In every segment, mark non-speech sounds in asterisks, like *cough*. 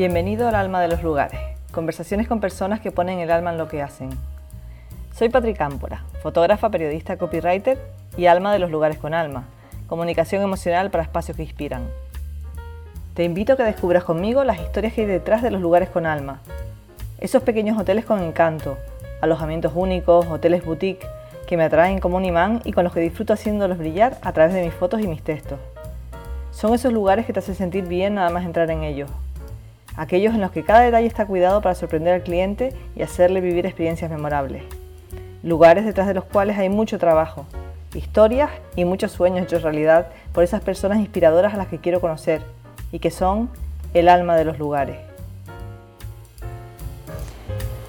Bienvenido al alma de los lugares, conversaciones con personas que ponen el alma en lo que hacen. Soy Patrick Cámpora, fotógrafa, periodista, copywriter y alma de los lugares con alma, comunicación emocional para espacios que inspiran. Te invito a que descubras conmigo las historias que hay detrás de los lugares con alma, esos pequeños hoteles con encanto, alojamientos únicos, hoteles boutique, que me atraen como un imán y con los que disfruto haciéndolos brillar a través de mis fotos y mis textos. Son esos lugares que te hacen sentir bien nada más entrar en ellos. Aquellos en los que cada detalle está cuidado para sorprender al cliente y hacerle vivir experiencias memorables. Lugares detrás de los cuales hay mucho trabajo, historias y muchos sueños hechos realidad por esas personas inspiradoras a las que quiero conocer y que son el alma de los lugares.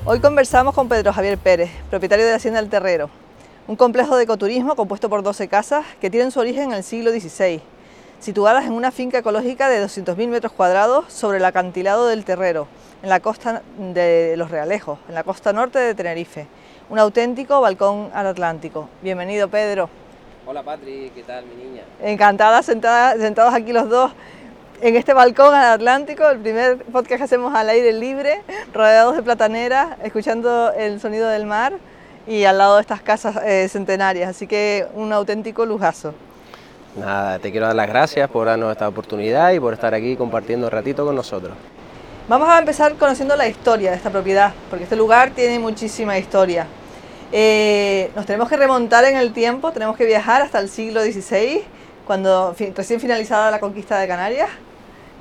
Hoy conversamos con Pedro Javier Pérez, propietario de la Hacienda del Terrero, un complejo de ecoturismo compuesto por 12 casas que tienen su origen en el siglo XVI situadas en una finca ecológica de 200.000 metros cuadrados sobre el acantilado del Terrero, en la costa de Los Realejos, en la costa norte de Tenerife. Un auténtico balcón al Atlántico. Bienvenido, Pedro. Hola, Patri, ¿qué tal, mi niña? Encantada, sentados aquí los dos en este balcón al Atlántico, el primer podcast que hacemos al aire libre, rodeados de plataneras, escuchando el sonido del mar y al lado de estas casas eh, centenarias, así que un auténtico lujazo. Nada, te quiero dar las gracias por darnos esta oportunidad y por estar aquí compartiendo un ratito con nosotros. Vamos a empezar conociendo la historia de esta propiedad, porque este lugar tiene muchísima historia. Eh, nos tenemos que remontar en el tiempo, tenemos que viajar hasta el siglo XVI, cuando recién finalizada la conquista de Canarias.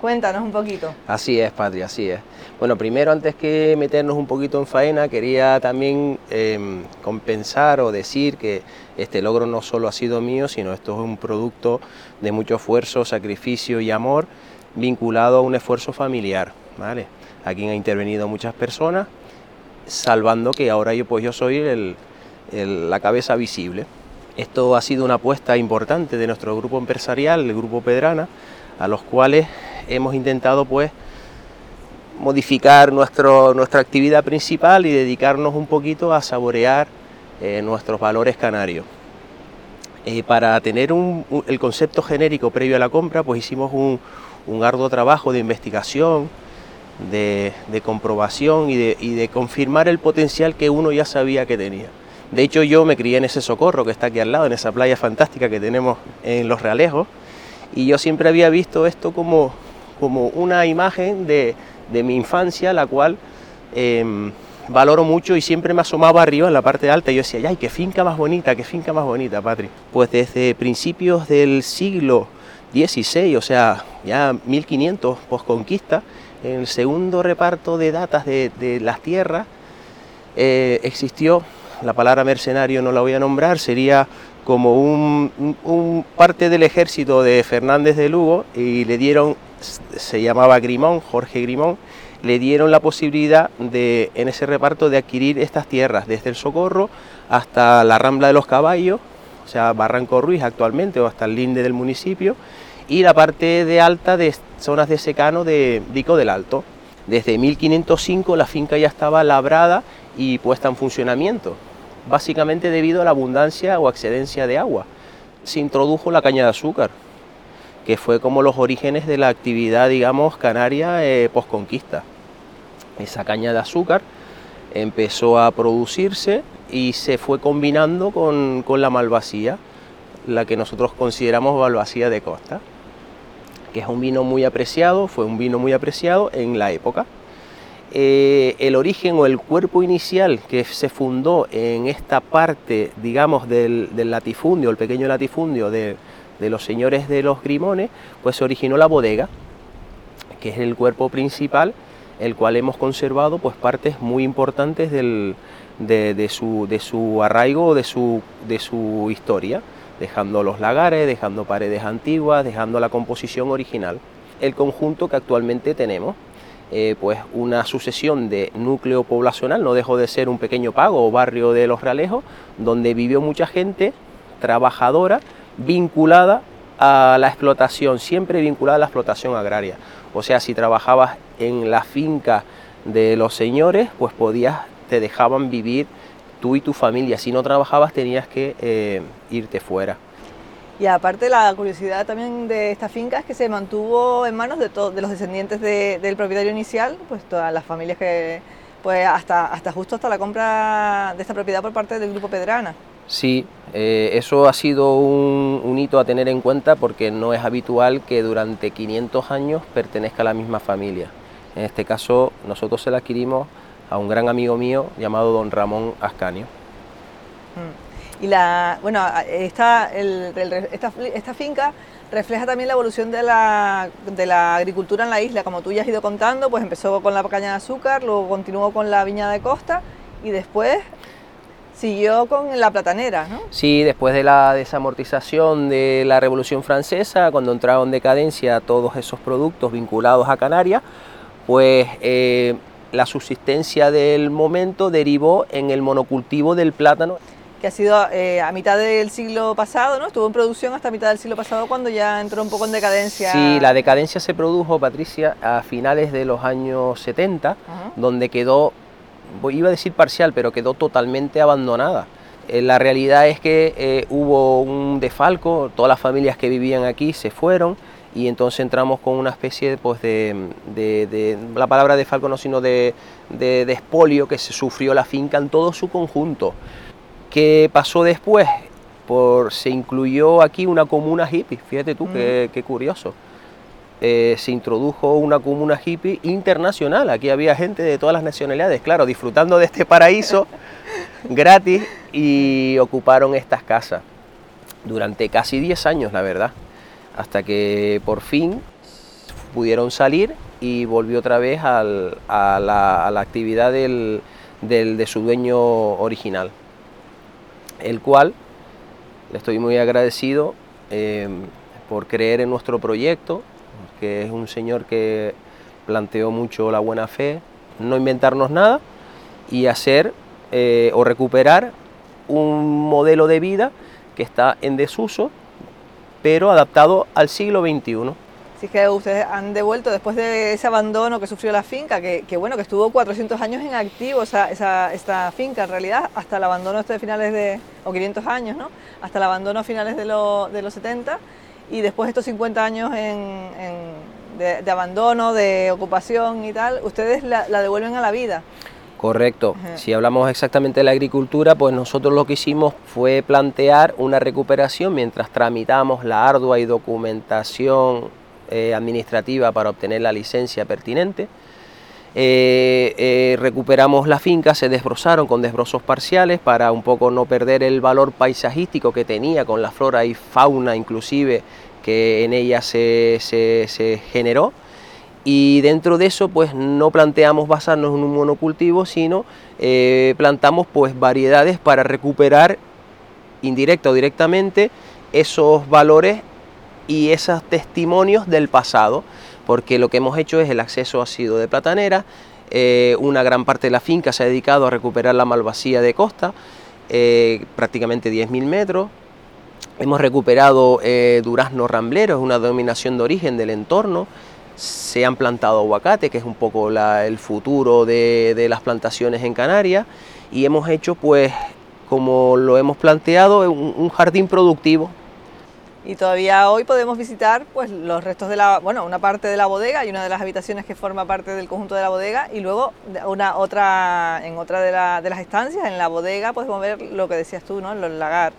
Cuéntanos un poquito. Así es, Patria, así es. Bueno, primero, antes que meternos un poquito en faena, quería también em, compensar o decir que este logro no solo ha sido mío, sino esto es un producto de mucho esfuerzo, sacrificio y amor vinculado a un esfuerzo familiar. ¿vale? Aquí han intervenido muchas personas, salvando que ahora yo, pues yo soy la cabeza visible. Esto ha sido una apuesta importante de nuestro grupo empresarial, el Grupo Pedrana, a los cuales hemos intentado pues modificar nuestro, nuestra actividad principal y dedicarnos un poquito a saborear eh, nuestros valores canarios. Eh, para tener el concepto genérico previo a la compra, pues hicimos un, arduo trabajo de investigación, de, comprobación y de, y de, confirmar el potencial que uno ya sabía que tenía. De hecho, yo me crié en ese socorro que está aquí al lado, en esa playa fantástica que tenemos en Los Realejos, y yo siempre había visto esto como, como una imagen de, mi infancia, la cual em, valoro mucho y siempre me asomaba arriba en la parte alta y yo decía, ¡ay, qué finca más bonita, qué finca más bonita, Patri! Pues desde principios del siglo XVI, o sea, ya 1500 posconquista, en el segundo reparto de datas de, las tierras, eh, existió, la palabra mercenario no la voy a nombrar, sería como un, parte del ejército de Fernández de Lugo y le dieron, se llamaba Grimón, Jorge Grimón, le dieron la posibilidad de, en ese reparto de adquirir estas tierras, desde el Socorro hasta la Rambla de los Caballos, o sea, Barranco Ruiz actualmente, o hasta el linde del municipio, y la parte de alta de zonas de secano de Dico del Alto. Desde 1505 la finca ya estaba labrada y puesta en funcionamiento básicamente debido a la abundancia o excedencia de agua. Se introdujo la caña de azúcar, que fue como los orígenes de la actividad, digamos, canaria eh, posconquista. Esa caña de azúcar empezó a producirse y se fue combinando con, con la malvasía, la que nosotros consideramos malvasía de costa, que es un vino muy apreciado, fue un vino muy apreciado en la época. Eh, el origen o el cuerpo inicial que se fundó en esta parte, digamos, del, latifundio, el pequeño latifundio de, los señores de los Grimones, pues se originó la bodega, que es el cuerpo principal, el cual hemos conservado pues partes muy importantes de, su, de su arraigo, de su, de su historia, dejando los lagares, dejando paredes antiguas, dejando la composición original. El conjunto que actualmente tenemos eh, pues una sucesión de núcleo poblacional, no dejó de ser un pequeño pago o barrio de Los Realejos, donde vivió mucha gente trabajadora vinculada a la explotación, siempre vinculada a la explotación agraria. O sea, si trabajabas en la finca de los señores, pues podías, te dejaban vivir tú y tu familia. Si no trabajabas tenías que eh, irte fuera. Y aparte la curiosidad también de esta finca es que se mantuvo en manos de, los descendientes del propietario inicial, pues todas las familias que, pues hasta, hasta justo hasta la compra de esta propiedad por parte del Grupo Pedrana. Sí, eh, eso ha sido un, hito a tener en cuenta porque no es habitual que durante 500 años pertenezca a la misma familia. En este caso, nosotros se la adquirimos a un gran amigo mío llamado don Ramón Ascanio. Mm. Y la, bueno, esta, finca refleja también la evolución de la, de la, agricultura en la isla, como tú ya has ido contando, pues empezó con la caña de azúcar, luego continuó con la viña de costa y después siguió con la platanera, ¿no? Sí, después de la desamortización de la Revolución Francesa, cuando entraron en decadencia todos esos productos vinculados a Canarias, pues eh, la subsistencia del momento derivó en el monocultivo del plátano que ha sido eh, a mitad del siglo pasado, ¿no? Estuvo en producción hasta mitad del siglo pasado cuando ya entró un poco en decadencia. Sí, la decadencia se produjo, Patricia, a finales de los años 70, donde quedó, iba a decir parcial, pero quedó totalmente abandonada. Eh, la realidad es que eh, hubo un defalco, todas las familias que vivían aquí se fueron y entonces entramos con una especie pues, de, de, la palabra defalco no, sino de, de, de expolio que se sufrió la finca en todo su conjunto. ¿Qué pasó después? Por, se incluyó aquí una comuna hippie, fíjate tú, qué, curioso. Eh, se introdujo una comuna hippie internacional, aquí había gente de todas las nacionalidades, claro, disfrutando de este paraíso *laughs* gratis y ocuparon estas casas durante casi 10 años, la verdad, hasta que por fin pudieron salir y volvió otra vez a, la, actividad de su dueño original el cual le estoy muy agradecido eh, por creer en nuestro proyecto, que es un señor que planteó mucho la buena fe, no inventarnos nada y hacer eh, o recuperar un modelo de vida que está en desuso, pero adaptado al siglo XXI. Así que ustedes han devuelto después de ese abandono que sufrió la finca, que, bueno, que estuvo 400 años en activo esa, esta finca en realidad, hasta el abandono este de finales de, o 500 años, ¿no? Hasta el abandono a finales de, de los 70 y después estos 50 años de, abandono, de ocupación y tal, ustedes la, devuelven a la vida. Correcto. Si hablamos exactamente de la agricultura, pues nosotros lo que hicimos fue plantear una recuperación mientras tramitamos la ardua y documentación eh, administrativa para obtener la licencia pertinente. Eh, eh, recuperamos la finca, se desbrozaron con desbrozos parciales para un poco no perder el valor paisajístico que tenía con la flora y fauna inclusive que en ella se, se generó. Y dentro de eso pues no planteamos basarnos en un monocultivo sino plantamos pues variedades para recuperar indirecta o directamente esos valores y esos testimonios del pasado, porque lo que hemos hecho es el acceso ha sido de platanera, eh, una gran parte de la finca se ha dedicado a recuperar la malvasía de costa, eh, prácticamente 10.000 metros, hemos recuperado eh, durazno ramblero, es una dominación de origen del entorno, se han plantado aguacate, que es un poco el futuro de, las plantaciones en Canarias, y hemos hecho pues como lo hemos planteado, un jardín productivo y todavía hoy podemos visitar pues los restos de la, bueno, una parte de la bodega y una de las habitaciones que forma parte del conjunto de la bodega y luego una otra en otra de, las estancias en la bodega podemos ver lo que decías tú, ¿no? Los lagar.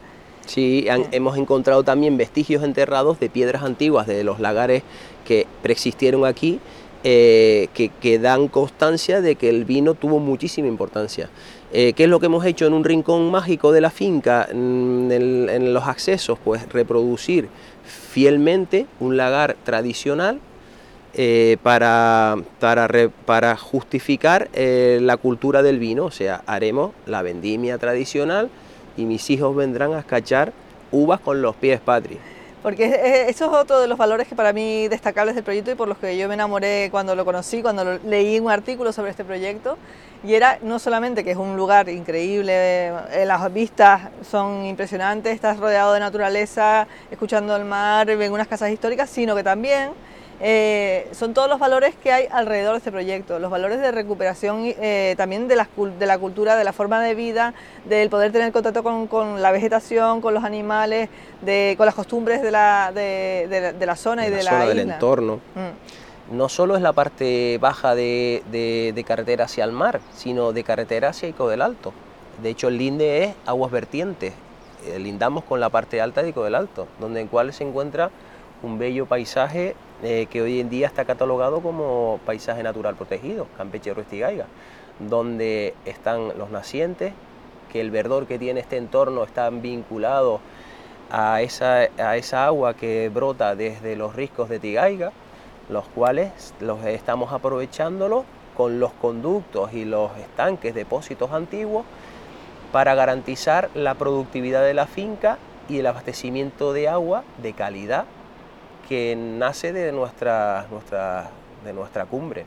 Sí, hemos encontrado también vestigios enterrados de piedras antiguas de los lagares que preexistieron aquí eh, que, dan constancia de que el vino tuvo muchísima importancia. Eh, ¿Qué es lo que hemos hecho en un rincón mágico de la finca, mm, en, los accesos? Pues reproducir fielmente un lagar tradicional eh, para, para, justificar la cultura del vino, o sea, haremos la vendimia tradicional y mis hijos vendrán a escachar uvas con los pies patrios. Porque eso es otro de los valores que para mí destacables del proyecto y por los que yo me enamoré cuando lo conocí, cuando leí un artículo sobre este proyecto. Y era no solamente que es un lugar increíble, eh, las vistas son impresionantes, estás rodeado de naturaleza, escuchando el mar, en unas casas históricas, sino que también eh, son todos los valores que hay alrededor de este proyecto, los valores de recuperación eh, también de la, de la, cultura, de la forma de vida, del poder tener contacto con, la vegetación, con los animales, de, con las costumbres de la, de, la zona y de la, zona del entorno. Mm. No solo es la parte baja de, carretera hacia el mar, sino de carretera hacia Ico del Alto. De hecho, el linde es aguas vertientes. Eh, lindamos con la parte alta de Ico del Alto, donde en cual se encuentra un bello paisaje eh, que hoy en día está catalogado como paisaje natural protegido, Campeche Ruestigaiga, donde están los nacientes, que el verdor que tiene este entorno está vinculado a esa, a esa agua que brota desde los riscos de Tigaiga, los cuales los estamos aprovechándolo con los conductos y los estanques, depósitos antiguos, para garantizar la productividad de la finca y el abastecimiento de agua de calidad que nace de nuestra, nuestra, de nuestra cumbre.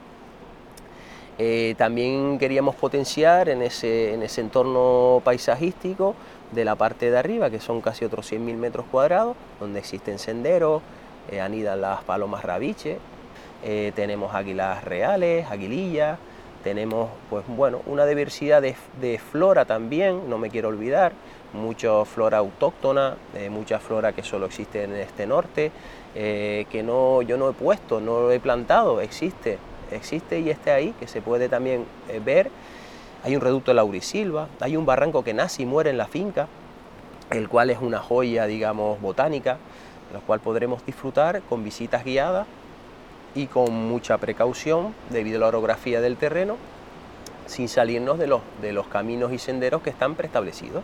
Eh, también queríamos potenciar en ese, en ese entorno paisajístico de la parte de arriba, que son casi otros 100.000 metros cuadrados, donde existen senderos, eh, anidan las palomas rabiche, eh, tenemos águilas reales, aguilillas, tenemos pues bueno, una diversidad de, flora también, no me quiero olvidar, mucha flora autóctona, mucha flora que solo existe en este norte, eh, que no, yo no he puesto, no lo he plantado, existe, existe y está ahí, que se puede también eh, ver. Hay un reducto de laurisilva, hay un barranco que nace y muere en la finca, el cual es una joya, digamos, botánica, la cual podremos disfrutar con visitas guiadas y con mucha precaución debido a la orografía del terreno, sin salirnos de los, de los caminos y senderos que están preestablecidos.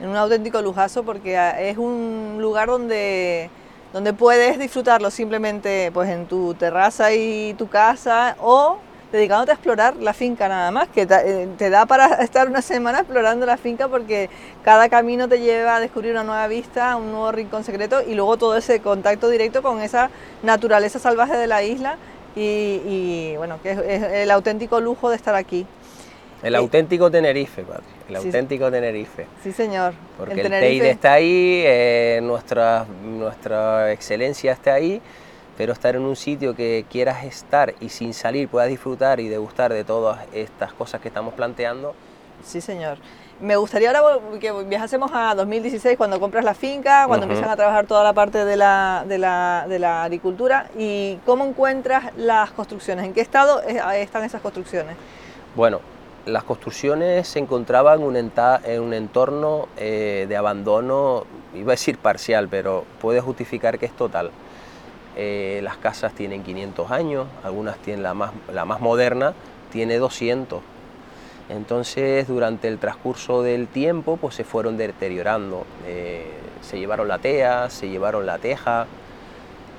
En un auténtico lujazo porque ah, es un lugar donde donde puedes disfrutarlo simplemente pues en tu terraza y tu casa o dedicándote a explorar la finca nada más, que te, eh, da para *laughs* estar una semana explorando la finca porque cada camino te lleva a descubrir una nueva vista, un nuevo rincón secreto y luego todo ese contacto directo con esa naturaleza salvaje de la isla y, bueno, que es el auténtico lujo de estar aquí. El auténtico Tenerife, padre. El auténtico Tenerife. Sí, señor. Porque el, Teide está ahí, eh, nuestra, nuestra excelencia está ahí, pero estar en un sitio que quieras estar y sin salir puedas disfrutar y degustar de todas estas cosas que estamos planteando. Sí, señor. Me gustaría ahora que viajásemos a 2016 cuando compras la finca, cuando empiezan a trabajar toda la parte de la, de, la, de la agricultura y cómo encuentras las construcciones, en qué estado están esas construcciones. Bueno, las construcciones se encontraban en un, entorno eh, de abandono, iba a decir parcial, pero puede justificar que es total. Eh, las casas tienen 500 años, algunas tienen la más, la más moderna, tiene 200. Entonces, durante el transcurso del tiempo, pues se fueron deteriorando. Eh, se llevaron la tea, se llevaron la teja,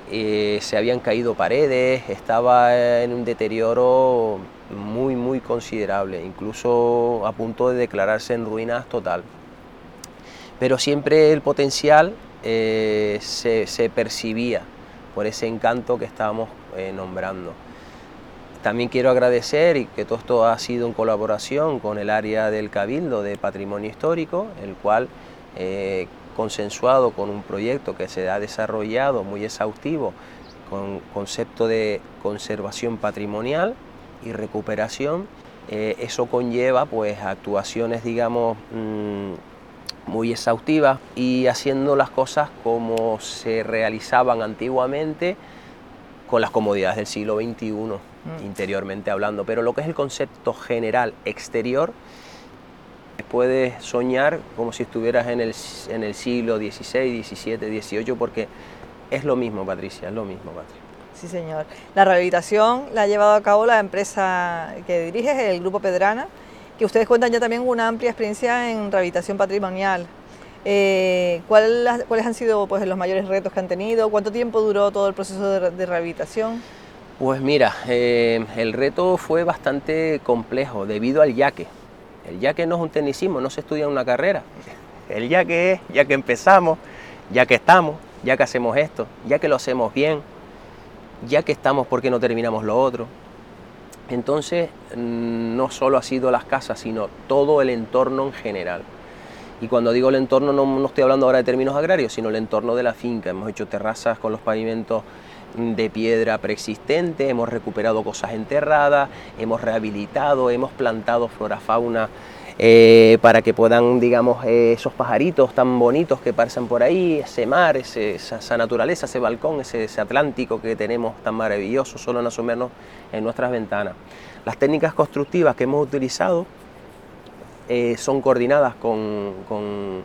se habían caído paredes, estaba en un deterioro muy, muy considerable, incluso a punto de declararse en ruinas total. Pero siempre el potencial eh, se, percibía por ese encanto que estábamos eh, nombrando. También quiero agradecer y que todo esto ha sido en colaboración con el área del Cabildo de Patrimonio Histórico, el cual, eh, consensuado con un proyecto que se ha desarrollado muy exhaustivo con concepto de conservación patrimonial, y recuperación, eh, eso conlleva pues actuaciones digamos mm, muy exhaustivas y haciendo las cosas como se realizaban antiguamente con las comodidades del siglo XXI, mm. interiormente hablando. Pero lo que es el concepto general exterior, puedes soñar como si estuvieras en el, en el siglo XVI, XVII, XVIII, porque es lo mismo, Patricia, es lo mismo, Patricia. Sí, señor. La rehabilitación la ha llevado a cabo la empresa que diriges, el Grupo Pedrana, que ustedes cuentan ya también una amplia experiencia en rehabilitación patrimonial. Eh, ¿Cuáles han sido pues, los mayores retos que han tenido? ¿Cuánto tiempo duró todo el proceso de, rehabilitación? Pues mira, eh, el reto fue bastante complejo debido al yaque. El yaque no es un tecnicismo, no se estudia en una carrera. El yaque es, ya que empezamos, ya que estamos, ya que hacemos esto, ya que lo hacemos bien, ya que estamos, ¿por qué no terminamos lo otro? Entonces, mm, no solo ha sido las casas, sino todo el entorno en general. Y cuando digo el entorno, no, estoy hablando ahora de términos agrarios, sino el entorno de la finca. Hemos hecho terrazas con los pavimentos de piedra preexistente, hemos recuperado cosas enterradas, hemos rehabilitado, hemos plantado flora fauna eh, para que puedan, digamos, eh, esos pajaritos tan bonitos que pasan por ahí, ese mar, esa, naturaleza, ese balcón, ese, Atlántico que tenemos tan maravilloso, solo en asomarnos en nuestras ventanas. Las técnicas constructivas que hemos utilizado eh, son coordinadas con, con,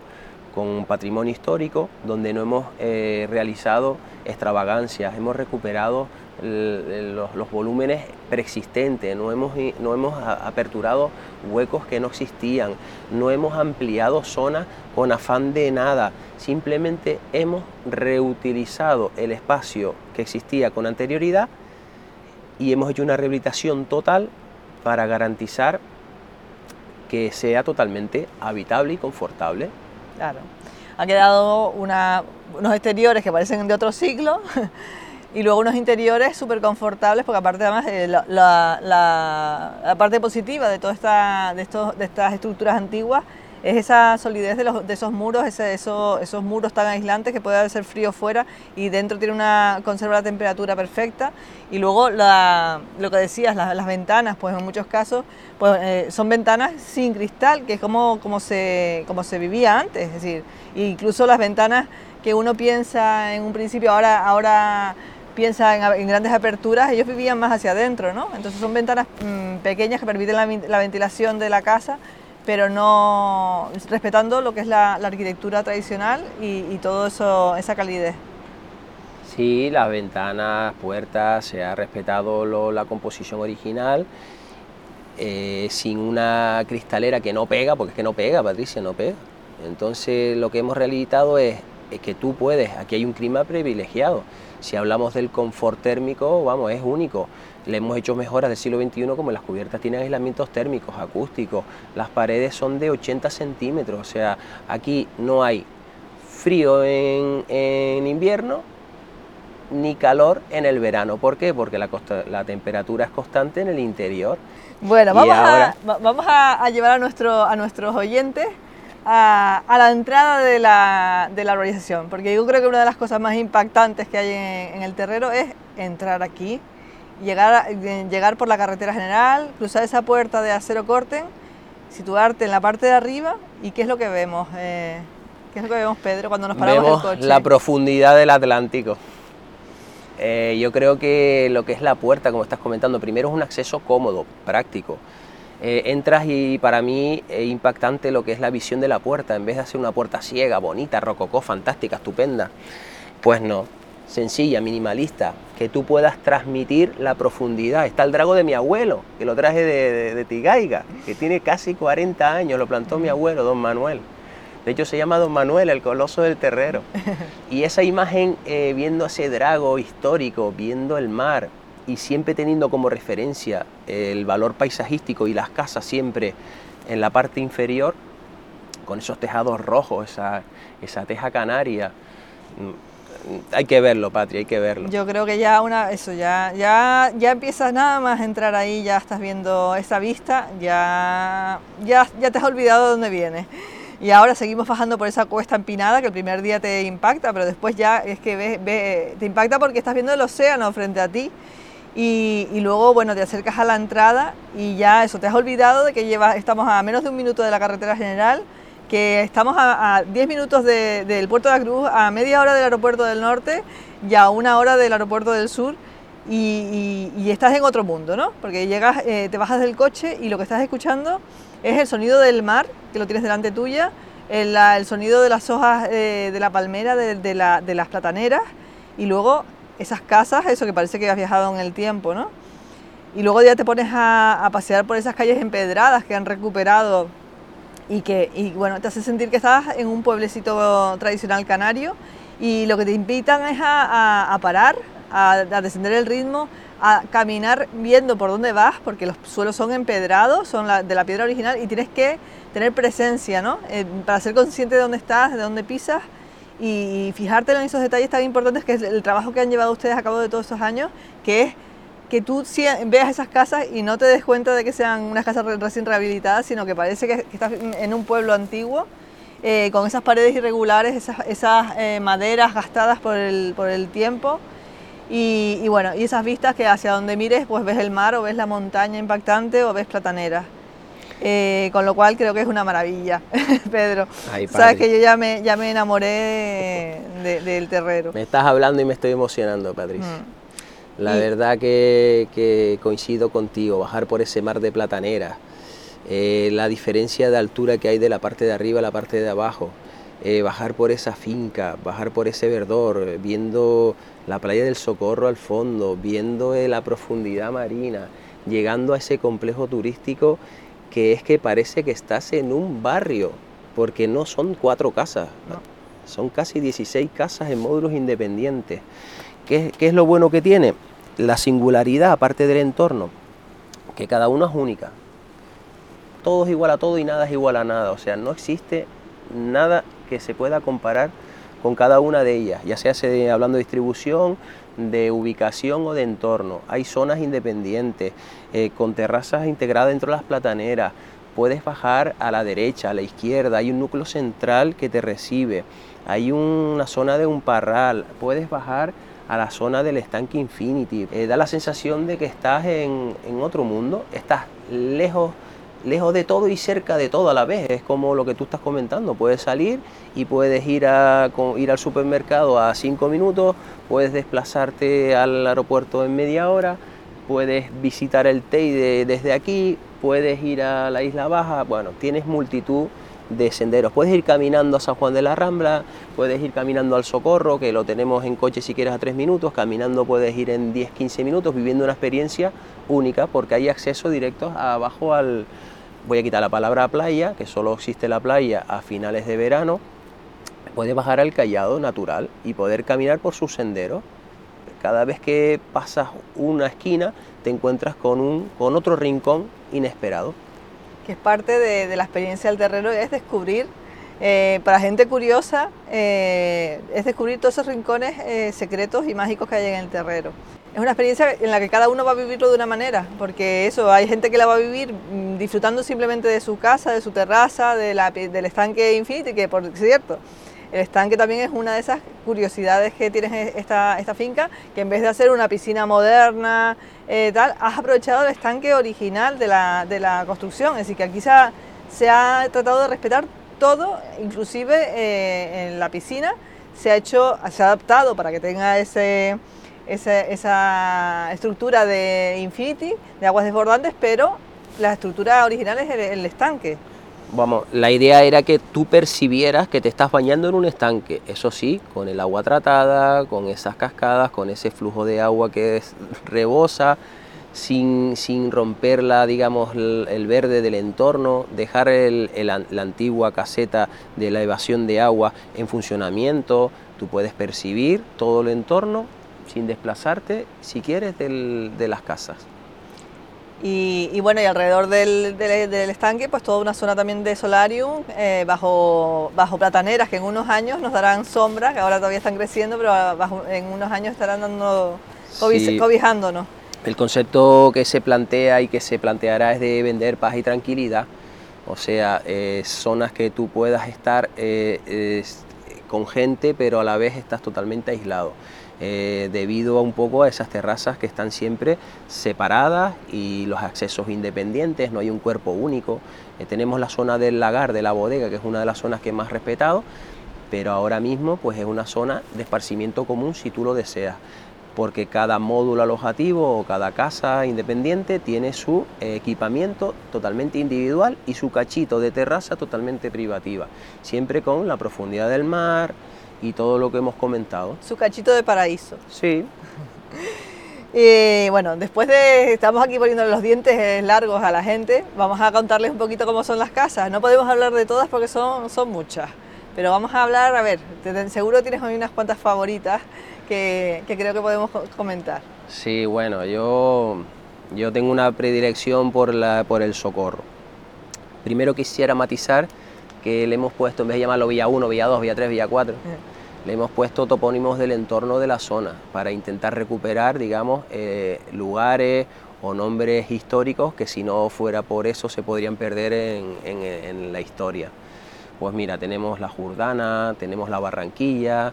patrimonio histórico, donde no hemos realizado extravagancias, hemos recuperado los, volúmenes preexistentes, no hemos, no hemos aperturado huecos que no existían, no hemos ampliado zonas con afán de nada, simplemente hemos reutilizado el espacio que existía con anterioridad y hemos hecho una rehabilitación total para garantizar que sea totalmente habitable y confortable. Claro. Ha quedado unos exteriores que parecen de otro siglo y luego unos interiores súper confortables porque aparte además eh, la, parte positiva de todas esta, de, de estas estructuras antiguas es esa solidez de, los, de esos muros, ese, esos, esos muros tan aislantes que puede ser frío fuera y dentro tiene una conserva la temperatura perfecta. Y luego lo que decías, las, ventanas, pues en muchos casos pues, eh, son ventanas sin cristal, que es como, como, se, como se vivía antes, es decir, incluso las ventanas que uno piensa en un principio, ahora, ahora piensa en, grandes aperturas, ellos vivían más hacia adentro, ¿no? Entonces son ventanas mm, pequeñas que permiten la, ventilación de la casa, pero no respetando lo que es la, arquitectura tradicional y, todo eso, esa calidez. Sí, las ventanas, puertas, se ha respetado la composición original, eh, sin una cristalera que no pega, porque es que no pega, Patricia, no pega. Entonces lo que hemos realizado es que tú puedes, aquí hay un clima privilegiado si hablamos del confort térmico, vamos, es único. Le hemos hecho mejoras del siglo XXI como las cubiertas tienen aislamientos térmicos, acústicos, las paredes son de 80 centímetros, o sea, aquí no hay frío en, invierno ni calor en el verano. ¿Por qué? Porque la, la temperatura es constante en el interior. Bueno, vamos, a, vamos a, llevar a, nuestro, a nuestros oyentes a, la entrada de la, de la, urbanización, porque yo creo que una de las cosas más impactantes que hay en, el terreno es entrar aquí, llegar, llegar por la carretera general, cruzar esa puerta de acero corte, situarte en la parte de arriba y qué es lo que vemos. Eh, ¿Qué es lo que vemos, Pedro, cuando nos paramos vemos el coche? La profundidad del Atlántico. Eh, yo creo que lo que es la puerta, como estás comentando, primero es un acceso cómodo, práctico. Eh, entras y para mí es impactante lo que es la visión de la puerta, en vez de hacer una puerta ciega, bonita, rococó, fantástica, estupenda, pues no, sencilla, minimalista, que tú puedas transmitir la profundidad. Está el drago de mi abuelo, que lo traje de, Tigaiga, que tiene casi 40 años, lo plantó mi abuelo, don Manuel. De hecho se llama Don Manuel, el coloso del terrero. *laughs* Y esa imagen, eh, viendo ese drago histórico, viendo el mar, y siempre teniendo como referencia el valor paisajístico y las casas siempre en la parte inferior, con esos tejados rojos, esa, esa teja canaria. Mm, hay que verlo, Patria, hay que verlo. Yo creo que ya una, eso, ya, ya, ya empiezas nada más a entrar ahí, ya estás viendo esa vista, ya, ya, ya te has olvidado de dónde vienes. Y ahora seguimos bajando por esa cuesta empinada que el primer día te impacta, pero después ya es que ves, te impacta porque estás viendo el océano frente a ti y, luego, bueno, te acercas a la entrada y ya eso, te has olvidado de que llevas, estamos a menos de un minuto de la carretera general, que estamos a 10 minutos del puerto de la Cruz, a media hora del aeropuerto del norte y a una hora del aeropuerto del sur. Y, estás en otro mundo, ¿no? Porque llegas, eh, te bajas del coche y lo que estás escuchando es el sonido del mar, que lo tienes delante tuya, el, sonido de las hojas eh, de la palmera, de, de las plataneras, y luego esas casas, eso que parece que has viajado en el tiempo, ¿no? Y luego ya te pones a, pasear por esas calles empedradas que han recuperado y que, y bueno, te hace sentir que estás en un pueblecito tradicional canario y lo que te invitan es a, parar, a, descender el ritmo, a caminar viendo por dónde vas, porque los suelos son empedrados, son de la piedra original y tienes que tener presencia, ¿no? Eh, para ser consciente de dónde estás, de dónde pisas y fijarte en esos detalles tan importantes que es el trabajo que han llevado ustedes a cabo de todos estos años, que es que tú veas esas casas y no te des cuenta de que sean unas casas recién rehabilitadas, sino que parece que, estás en un pueblo antiguo, eh, con esas paredes irregulares, esas, eh, maderas gastadas por el, por el tiempo, Y, bueno, y esas vistas que hacia donde mires, pues ves el mar o ves la montaña impactante o ves plataneras. Eh, con lo cual creo que es una maravilla, *laughs* Pedro. Sabes que yo ya me, ya me enamoré del terrero. Me estás hablando y me estoy emocionando, Patricia. Mm. La verdad que, coincido contigo, bajar por ese mar de plataneras, eh, la diferencia de altura que hay de la parte de arriba a la parte de abajo, eh, bajar por esa finca, bajar por ese verdor, viendo la playa del Socorro al fondo, viendo la profundidad marina, llegando a ese complejo turístico que es que parece que estás en un barrio, porque no son cuatro casas, son casi 16 casas en módulos independientes. ¿Qué, ¿Qué, es lo bueno que tiene? La singularidad, aparte del entorno, que cada uno es única. Todo es igual a todo y nada es igual a nada, o sea, no existe nada que se pueda comparar con cada una de ellas, ya sea hablando de distribución, de ubicación o de entorno. Hay zonas independientes, eh, con terrazas integradas dentro de las plataneras. Puedes bajar a la derecha, a la izquierda, hay un núcleo central que te recibe, hay una zona de un parral, puedes bajar a la zona del estanque Infinity. Eh, da la sensación de que estás en, en otro mundo, estás lejos lejos de todo y cerca de todo a la vez. Es como lo que tú estás comentando. Puedes salir y puedes ir, a, ir al supermercado a cinco minutos, puedes desplazarte al aeropuerto en media hora, puedes visitar el Teide desde aquí, puedes ir a la Isla Baja. Bueno, tienes multitud de senderos. Puedes ir caminando a San Juan de la Rambla, puedes ir caminando al Socorro, que lo tenemos en coche si quieres a tres minutos, caminando puedes ir en 10-15 minutos, viviendo una experiencia única porque hay acceso directo abajo al, voy a quitar la palabra playa, que solo existe la playa a finales de verano, puedes bajar al callado natural y poder caminar por sus senderos. Cada vez que pasas una esquina te encuentras con, un, con otro rincón inesperado. Que es parte de, la experiencia del terreno, es descubrir, eh, para gente curiosa, eh, es descubrir todos esos rincones eh, secretos y mágicos que hay en el terreno. Es una experiencia en la que cada uno va a vivirlo de una manera, porque eso, hay gente que la va a vivir mm, disfrutando simplemente de su casa, de su terraza, de la, del estanque Infinity, que por cierto, el estanque también es una de esas curiosidades que tiene esta, esta finca, que en vez de hacer una piscina moderna, eh, tal, has aprovechado el estanque original de la, de la construcción, es decir, que aquí se ha, se ha tratado de respetar todo, inclusive eh, en la piscina se ha hecho, se ha adaptado para que tenga ese esa, estructura de Infinity, de aguas desbordantes, pero la estructura original es el, estanque. Vamos, la idea era que tú percibieras que te estás bañando en un estanque, eso sí, con el agua tratada, con esas cascadas, con ese flujo de agua que rebosa, sin, sin romper digamos, el, verde del entorno, dejar la antigua caseta de la evasión de agua en funcionamiento, tú puedes percibir todo el entorno sin desplazarte, si quieres, de las casas. Y, bueno, y alrededor del, estanque, pues toda una zona también de solarium, eh, bajo, bajo plataneras que en unos años nos darán sombra, que ahora todavía están creciendo, pero en unos años estarán dando, cobijándonos. El concepto que se plantea y que se planteará es de vender paz y tranquilidad, o sea, eh, zonas que tú puedas estar eh, con gente, pero a la vez estás totalmente aislado. Eh, debido a un poco a esas terrazas que están siempre separadas y los accesos independientes, no hay un cuerpo único. Eh, tenemos la zona del lagar, de la bodega, que es una de las zonas que más respetado, pero ahora mismo pues es una zona de esparcimiento común si tú lo deseas porque cada módulo alojativo o cada casa independiente tiene su equipamiento totalmente individual y su cachito de terraza totalmente privativa, siempre con la profundidad del mar, y todo lo que hemos comentado. Su cachito de paraíso. Sí. Y *laughs* bueno, después de, estamos aquí poniendo los dientes largos a la gente, vamos a contarles un poquito cómo son las casas. No podemos hablar de todas porque son, son muchas, pero vamos a hablar, a ver, seguro tienes hoy unas cuantas favoritas que, que, creo que podemos comentar. Sí, bueno, yo, yo tengo una predilección por, la, por el socorro. Primero quisiera matizar que le hemos puesto, en vez de llamarlo Villa 1, Villa 2, Villa 3, Villa 4, le hemos puesto topónimos del entorno de la zona para intentar recuperar, digamos, eh, lugares o nombres históricos que si no fuera por eso se podrían perder en, la historia. Pues mira, tenemos la Jordana, tenemos la Barranquilla,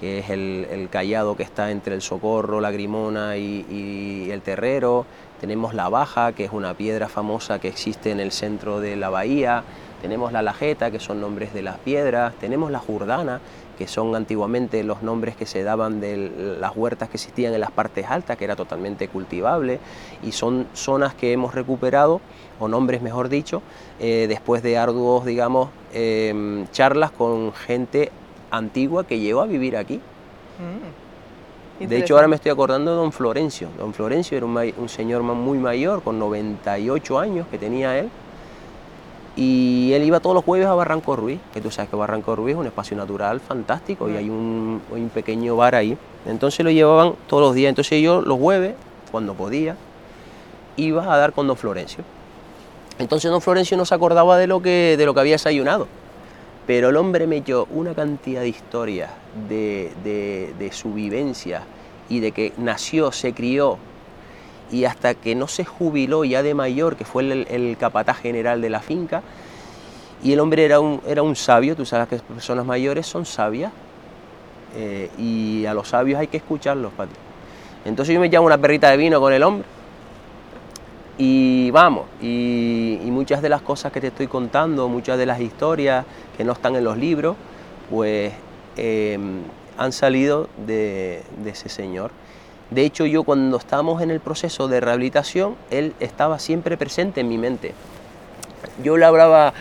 que es el, callado que está entre el Socorro, la Grimona y, el Terrero. Tenemos la Baja, que es una piedra famosa que existe en el centro de la bahía. Tenemos la Lajeta, que son nombres de las piedras. Tenemos la Jordana, que son antiguamente los nombres que se daban de las huertas que existían en las partes altas, que era totalmente cultivable. Y son zonas que hemos recuperado, o nombres mejor dicho, eh, después de arduos, digamos, eh, charlas con gente antigua que llegó a vivir aquí. Mm. De hecho, ahora me estoy acordando de don Florencio. Don Florencio era un, señor muy mayor, con 98 años que tenía él. Y él iba todos los jueves a Barranco Ruiz, que tú sabes que Barranco Ruiz es un espacio natural fantástico y hay un, un pequeño bar ahí. Entonces lo llevaban todos los días. Entonces yo los jueves, cuando podía, iba a dar con don Florencio. Entonces don Florencio no se acordaba de lo que, de lo que había desayunado. Pero el hombre me dio una cantidad de historias de, su vivencia y de que nació, se crió y hasta que no se jubiló ya de mayor, que fue el, capataz general de la finca, y el hombre era un, era un sabio, tú sabes que las personas mayores son sabias, eh, y a los sabios hay que escucharlos, Pati. Entonces yo me llamo una perrita de vino con el hombre, y vamos, y, muchas de las cosas que te estoy contando, muchas de las historias que no están en los libros, pues em, han salido de, ese señor. De hecho, yo cuando estábamos en el proceso de rehabilitación, él estaba siempre presente en mi mente. Yo le hablaba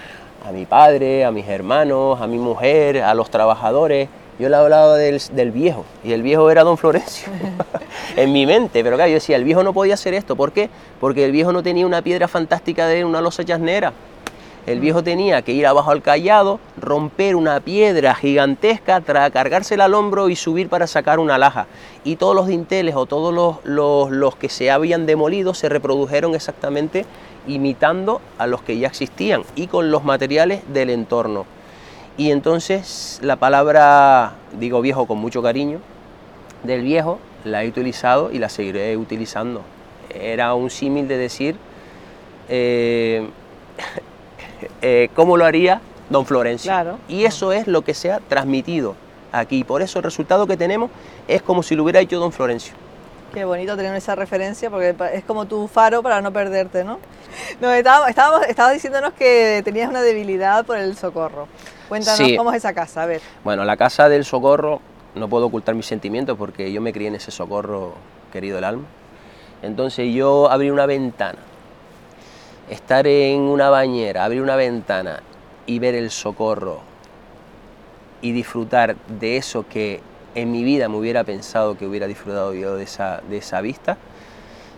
a mi padre, a mis hermanos, a mi mujer, a los trabajadores, yo le hablaba del, viejo, y el viejo era don Florencio, *laughs* en mi mente, pero claro, yo decía, el viejo no podía hacer esto, ¿por qué? Porque el viejo no tenía una piedra fantástica de una losa chasnera. El viejo tenía que ir abajo al callado, romper una piedra gigantesca, cargársela al hombro y subir para sacar una laja. Y todos los dinteles o todos los, los, los, que se habían demolido se reprodujeron exactamente imitando a los que ya existían y con los materiales del entorno. Y entonces la palabra, digo viejo con mucho cariño, del viejo la he utilizado y la seguiré utilizando. Era un símil de decir eh, eh, cómo lo haría don Florencio. Y eso es lo que se ha transmitido aquí. Por eso el resultado que tenemos es como si lo hubiera hecho don Florencio. Qué bonito tener esa referencia porque es como tu faro para no perderte, ¿no? no estábamos, estábamos, diciéndonos que tenías una debilidad por el socorro. Cuéntanos cómo es esa casa, a ver. Bueno, la casa del socorro, no puedo ocultar mis sentimientos porque yo me crié en ese socorro querido del alma. Entonces yo abrí una ventana, estar en una bañera, abrir una ventana y ver el socorro y disfrutar de eso que en mi vida me hubiera pensado que hubiera disfrutado yo de esa, de esa vista,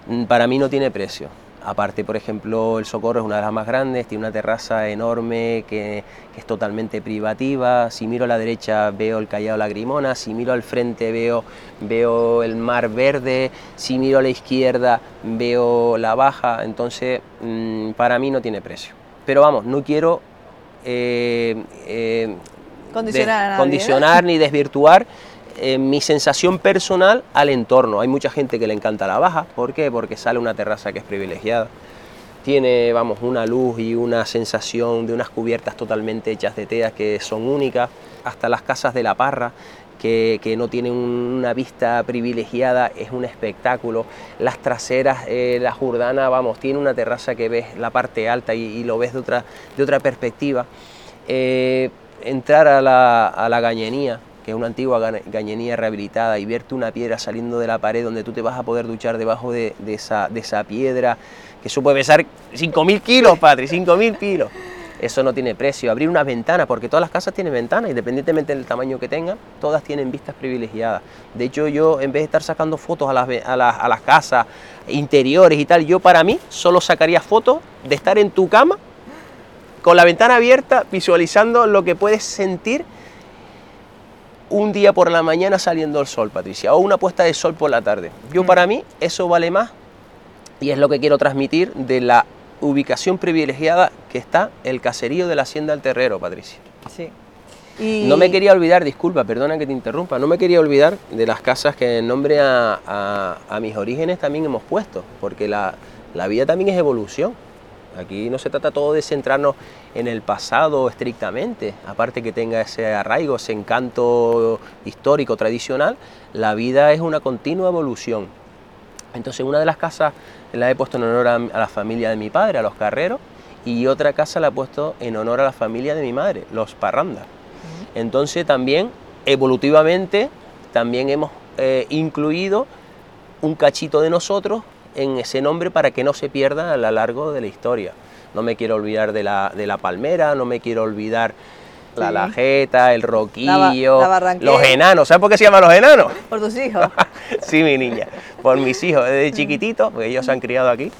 mm, para mí no tiene precio. Aparte, por ejemplo, el Socorro es una de las más grandes, tiene una terraza enorme que, es totalmente privativa. Si miro a la derecha veo el Callao Lagrimona, si miro al frente veo, veo el mar verde, si miro a la izquierda veo la baja. Entonces, mm, para mí no tiene precio. Pero vamos, no quiero eh, eh, condicionar, condicionar ni desvirtuar eh, mi sensación personal al entorno. Hay mucha gente que le encanta la baja, ¿por qué? Porque sale una terraza que es privilegiada. Tiene, vamos, una luz y una sensación de unas cubiertas totalmente hechas de teas que son únicas, hasta las casas de la parra, que, no tienen una vista privilegiada, es un espectáculo. Las traseras, eh, la Jordana, vamos, tiene una terraza que ves la parte alta y, lo ves de otra, de otra perspectiva. Eh, entrar a la, a la gañenía, que es una antigua gañenía rehabilitada, y verte una piedra saliendo de la pared donde tú te vas a poder duchar debajo de, esa, piedra, que eso puede pesar 5.000 kilos, Patri, 5.000 kilos. Eso no tiene precio. Abrir una ventana, porque todas las casas tienen ventanas, independientemente del tamaño que tengan, todas tienen vistas privilegiadas. De hecho, yo en vez de estar sacando fotos a las, a las, a las casas interiores y tal, yo para mí solo sacaría fotos de estar en tu cama con la ventana abierta, visualizando lo que puedes sentir un día por la mañana saliendo el sol, Patricia, o una puesta de sol por la tarde. Yo mm. para mí eso vale más y es lo que quiero transmitir de la ubicación privilegiada que está el caserío de la Hacienda del Terrero, Patricia. Sí. No me quería olvidar, disculpa, perdona que te interrumpa, no me quería olvidar de las casas que en nombre a, mis orígenes también hemos puesto, porque la, la vida también es evolución. Aquí no se trata todo de centrarnos en el pasado estrictamente, aparte que tenga ese arraigo, ese encanto histórico, tradicional, la vida es una continua evolución. Entonces una de las casas la he puesto en honor a, la familia de mi padre, a los Carreros, y otra casa la he puesto en honor a la familia de mi madre, los Parranda. Entonces también evolutivamente también hemos eh, incluido un cachito de nosotros en ese nombre para que no se pierda a lo largo de la historia. No me quiero olvidar de la, de la palmera, no me quiero olvidar la lajeta, el roquillo, los enanos. ¿Sabes por qué se llaman los enanos? *laughs* Por tus hijos. *laughs* sí, mi niña, por mis hijos, desde chiquitito, porque ellos se han criado aquí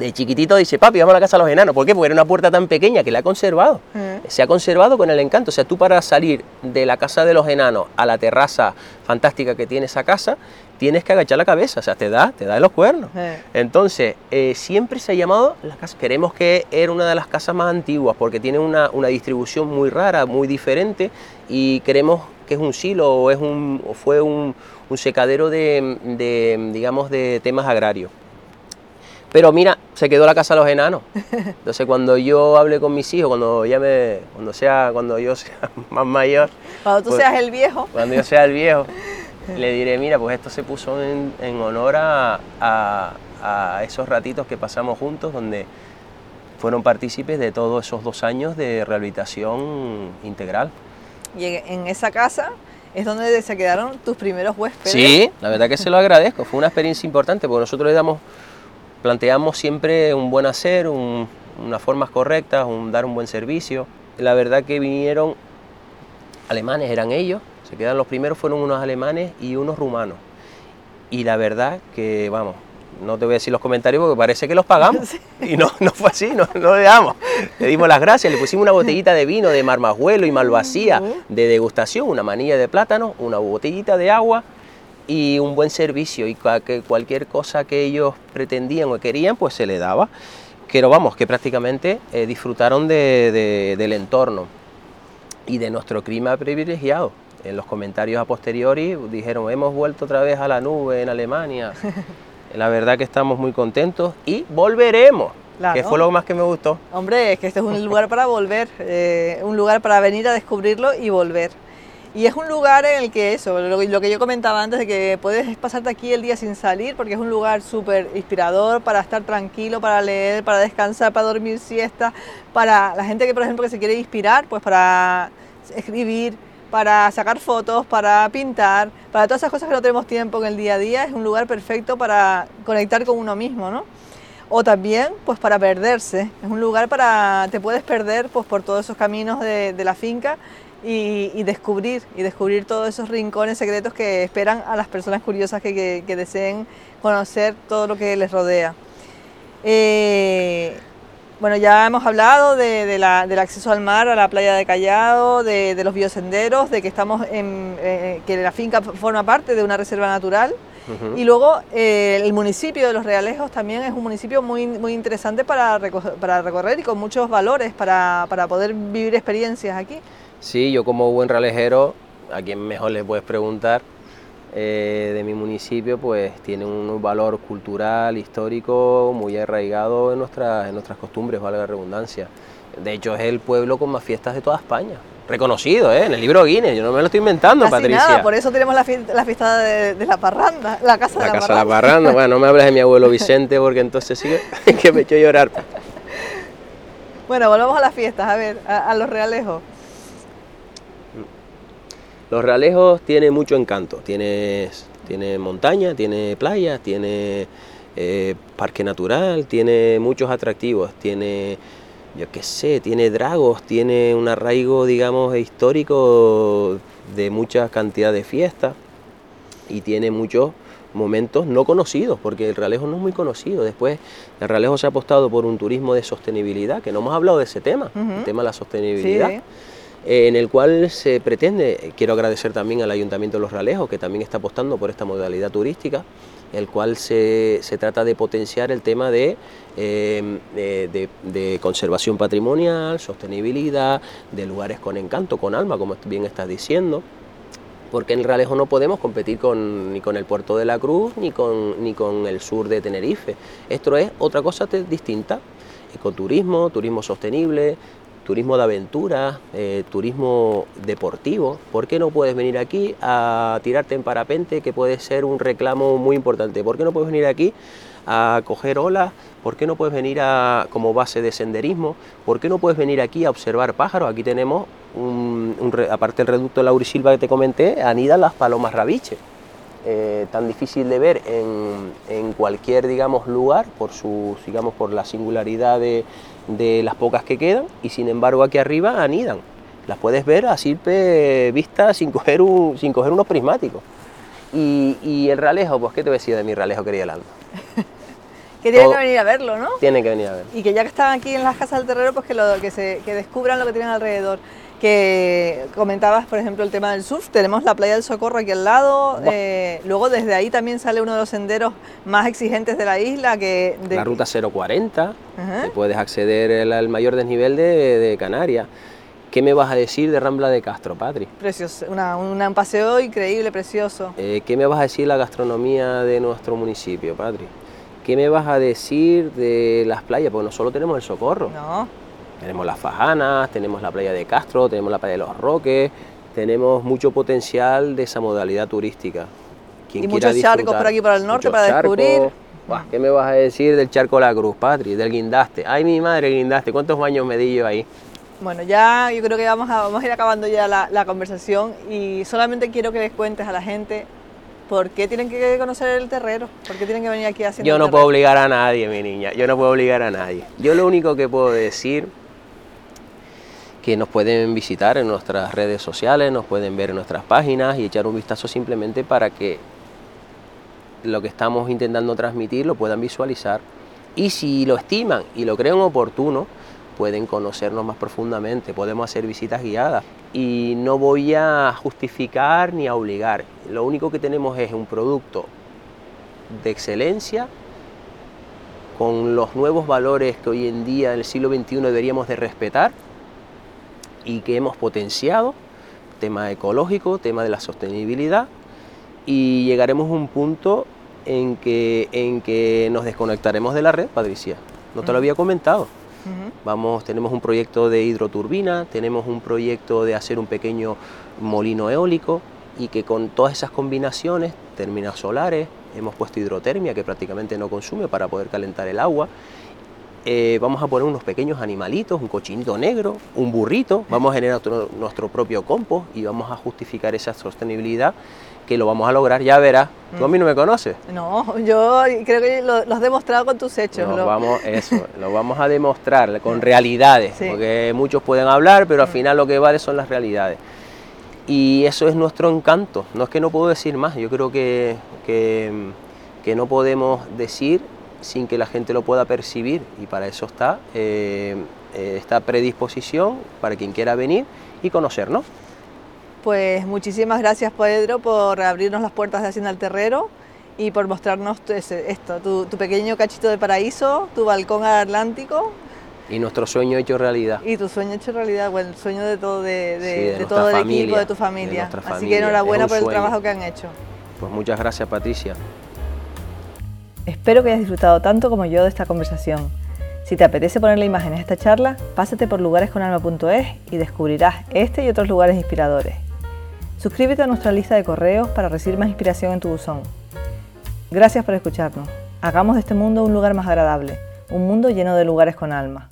de chiquitito dice, papi, vamos a la casa de los enanos. ¿Por qué? Porque era una puerta tan pequeña que la ha conservado. Mm. Se ha conservado con el encanto. O sea, tú para salir de la casa de los enanos a la terraza fantástica que tiene esa casa, tienes que agachar la cabeza. O sea, te da, te da de los cuernos. Entonces, eh, siempre se ha llamado la casa. Queremos que era una de las casas más antiguas porque tiene una, distribución muy rara, muy diferente y queremos que es un silo o, es un, fue un, secadero de, digamos, de temas agrarios. Pero mira, se quedó la casa de los enanos. *laughs* Entonces cuando yo hable con mis hijos, cuando ya me, cuando sea, cuando yo sea *laughs* más mayor. Cuando tú pues, seas el viejo. Cuando yo sea el viejo, *laughs* le diré, mira, pues esto se puso en, honor a, a, esos ratitos que pasamos juntos, donde fueron partícipes de todos esos dos años de rehabilitación integral. Y en esa casa es donde se quedaron tus primeros huéspedes. Sí, la verdad que se lo agradezco. Fue una experiencia importante porque nosotros le damos planteamos siempre un buen hacer, unas formas correctas, un, dar un buen servicio. La verdad que vinieron alemanes, eran ellos, se quedan los primeros, fueron unos alemanes y unos rumanos. Y la verdad que, vamos, no te voy a decir los comentarios porque parece que los pagamos. *laughs* Y no, no fue así, no, no le damos. Le dimos las gracias, le pusimos una botellita de vino de marmajuelo y malvasía de degustación, una manilla de plátano, una botellita de agua y un buen servicio y que cualquier cosa que ellos pretendían o querían pues se le daba. Pero vamos, que prácticamente eh, disfrutaron de, del entorno y de nuestro clima privilegiado. En los comentarios a posteriori dijeron, hemos vuelto otra vez a la nube en Alemania. *laughs* la verdad que estamos muy contentos y volveremos. que fue lo más que me gustó. Hombre, es que este es un lugar para volver, eh, un lugar para venir a descubrirlo y volver. Y es un lugar en el que eso, lo, que yo comentaba antes de que puedes pasarte aquí el día sin salir, porque es un lugar súper inspirador para estar tranquilo, para leer, para descansar, para dormir siesta, para la gente que, por ejemplo, que se quiere inspirar, pues para escribir, para sacar fotos, para pintar, para todas esas cosas que no tenemos tiempo en el día a día, es un lugar perfecto para conectar con uno mismo, ¿no? O también, pues para perderse, es un lugar para, te puedes perder pues por todos esos caminos de, la finca y, descubrir, y descubrir todos esos rincones secretos que esperan a las personas curiosas que, deseen conocer todo lo que les rodea. Eh, bueno, ya hemos hablado de, del acceso al mar, a la playa de Callao, de, los biosenderos, de que estamos en, eh, que la finca forma parte de una reserva natural. Y luego eh, el municipio de Los Realejos también es un municipio muy, muy interesante para, para recorrer y con muchos valores para, para poder vivir experiencias aquí. Sí, yo como buen ralejero, a quien mejor le puedes preguntar, eh, de mi municipio, pues tiene un valor cultural, histórico muy arraigado en, nuestras en nuestras costumbres, valga la redundancia. De hecho, es el pueblo con más fiestas de toda España. Reconocido, ¿eh? En el libro Guinness, yo no me lo estoy inventando, Casi Patricia. Nada, por eso tenemos la, fiesta, de, la parranda, la casa de la, casa de la parranda. Bueno, no me hables de mi abuelo *laughs* Vicente porque entonces sigue *laughs* que me he hecho llorar. Bueno, volvamos a las fiestas, a ver, a los realejos. Los Realejos tiene mucho encanto, tiene, tiene montaña, tiene playa, tiene eh, parque natural, tiene muchos atractivos, tiene, yo qué sé, tiene dragos, tiene un arraigo, digamos, histórico de mucha cantidad de fiestas y tiene muchos momentos no conocidos, porque el Realejo no es muy conocido. Después, el Realejo se ha apostado por un turismo de sostenibilidad, que no hemos hablado de ese tema, el tema de la sostenibilidad. En el cual se pretende, quiero agradecer también al Ayuntamiento de Los Ralejos, que también está apostando por esta modalidad turística, el cual se, trata de potenciar el tema de, eh, de, conservación patrimonial, sostenibilidad, de lugares con encanto, con alma, como bien estás diciendo, porque en Ralejo no podemos competir con, ni con el Puerto de la Cruz ni con, ni con el sur de Tenerife. Esto es otra cosa distinta ecoturismo, turismo sostenible, turismo de aventura, eh, turismo deportivo. ¿Por qué no puedes venir aquí a tirarte en parapente, que puede ser un reclamo muy importante? ¿Por qué no puedes venir aquí a coger olas? ¿Por qué no puedes venir a, como base de senderismo? ¿Por qué no puedes venir aquí a observar pájaros? Aquí tenemos, un, aparte del reducto de Laurisilva que te comenté, anidan las palomas rabiche. Eh, tan difícil de ver en, en, cualquier digamos lugar por su digamos por la singularidad de, de las pocas que quedan y sin embargo aquí arriba anidan. Las puedes ver a simple vista sin coger, un, sin coger unos prismáticos. Y, el ralejo, pues qué te decía de mi ralejo quería el alma. que tienen que venir a verlo, ¿no? Tienen que venir a verlo. Y que ya que están aquí en las casas del terrero, pues que, lo, que, se, que descubran lo que tienen alrededor que comentabas, por ejemplo, el tema del surf. Tenemos la playa del Socorro aquí al lado. Eh, luego desde ahí también sale uno de los senderos más exigentes de la isla. que La ruta 040. puedes acceder al mayor desnivel de, Canarias. ¿Qué me vas a decir de Rambla de Castro, Patri? Precioso, un paseo increíble, precioso. Eh, ¿Qué me vas a decir de la gastronomía de nuestro municipio, Patri? ¿Qué me vas a decir de las playas? Porque no solo tenemos el Socorro. No tenemos las Fajanas, tenemos la playa de Castro, tenemos la playa de los Roques, tenemos mucho potencial de esa modalidad turística. y muchos charcos por aquí por el norte para descubrir. ¿Qué me vas a decir del Charco La Cruz, Patri? Del Guindaste. Ay, mi madre, Guindaste, ¿cuántos baños me di yo ahí? Bueno, ya yo creo que vamos a, vamos a ir acabando ya la, la conversación y solamente quiero que les cuentes a la gente ¿Por qué tienen que conocer el terrero? ¿Por qué tienen que venir aquí haciendo Yo no puedo obligar a nadie, mi niña. Yo no puedo obligar a nadie. Yo lo único que puedo decir que nos pueden visitar en nuestras redes sociales, nos pueden ver en nuestras páginas y echar un vistazo simplemente para que lo que estamos intentando transmitir lo puedan visualizar. Y si lo estiman y lo creen oportuno, pueden conocernos más profundamente, podemos hacer visitas guiadas. Y no voy a justificar ni a obligar, lo único que tenemos es un producto de excelencia con los nuevos valores que hoy en día en el siglo XXI deberíamos de respetar y que hemos potenciado, tema ecológico, tema de la sostenibilidad, y llegaremos a un punto en que, en que nos desconectaremos de la red, Patricia. No te lo había comentado. Vamos, tenemos un proyecto de hidroturbina, tenemos un proyecto de hacer un pequeño molino eólico y que con todas esas combinaciones, términos solares, hemos puesto hidrotermia que prácticamente no consume para poder calentar el agua eh, vamos a poner unos pequeños animalitos, un cochinito negro, un burrito, vamos a generar nuestro, propio compost y vamos a justificar esa sostenibilidad que lo vamos a lograr, ya verás. ¿Tú a mí no me conoces? No, yo creo que lo, has demostrado con tus hechos. lo... vamos, *laughs* eso, lo vamos a demostrar con realidades, porque muchos pueden hablar, pero al mm. final lo que vale son las realidades. Y eso es nuestro encanto, no es que no puedo decir más, yo creo que, que, que no podemos decir sin que la gente lo pueda percibir y para eso está eh, eh, esta predisposición para quien quiera venir y conocernos. Pues muchísimas gracias Pedro por abrirnos las puertas de Hacienda al Terrero y por mostrarnos esto, tu, pequeño cachito de paraíso, tu balcón al Atlántico. Y nuestro sueño hecho realidad. Y tu sueño hecho realidad, bueno, el sueño de todo, de, todo el equipo, de tu familia. Así que enhorabuena por el trabajo que han hecho. Pues muchas gracias Patricia. Espero que hayas disfrutado tanto como yo de esta conversación. Si te apetece ponerle imágenes a esta charla, pásate por lugaresconalma.es y descubrirás este y otros lugares inspiradores. Suscríbete a nuestra lista de correos para recibir más inspiración en tu buzón. Gracias por escucharnos. Hagamos de este mundo un lugar más agradable, un mundo lleno de lugares con alma.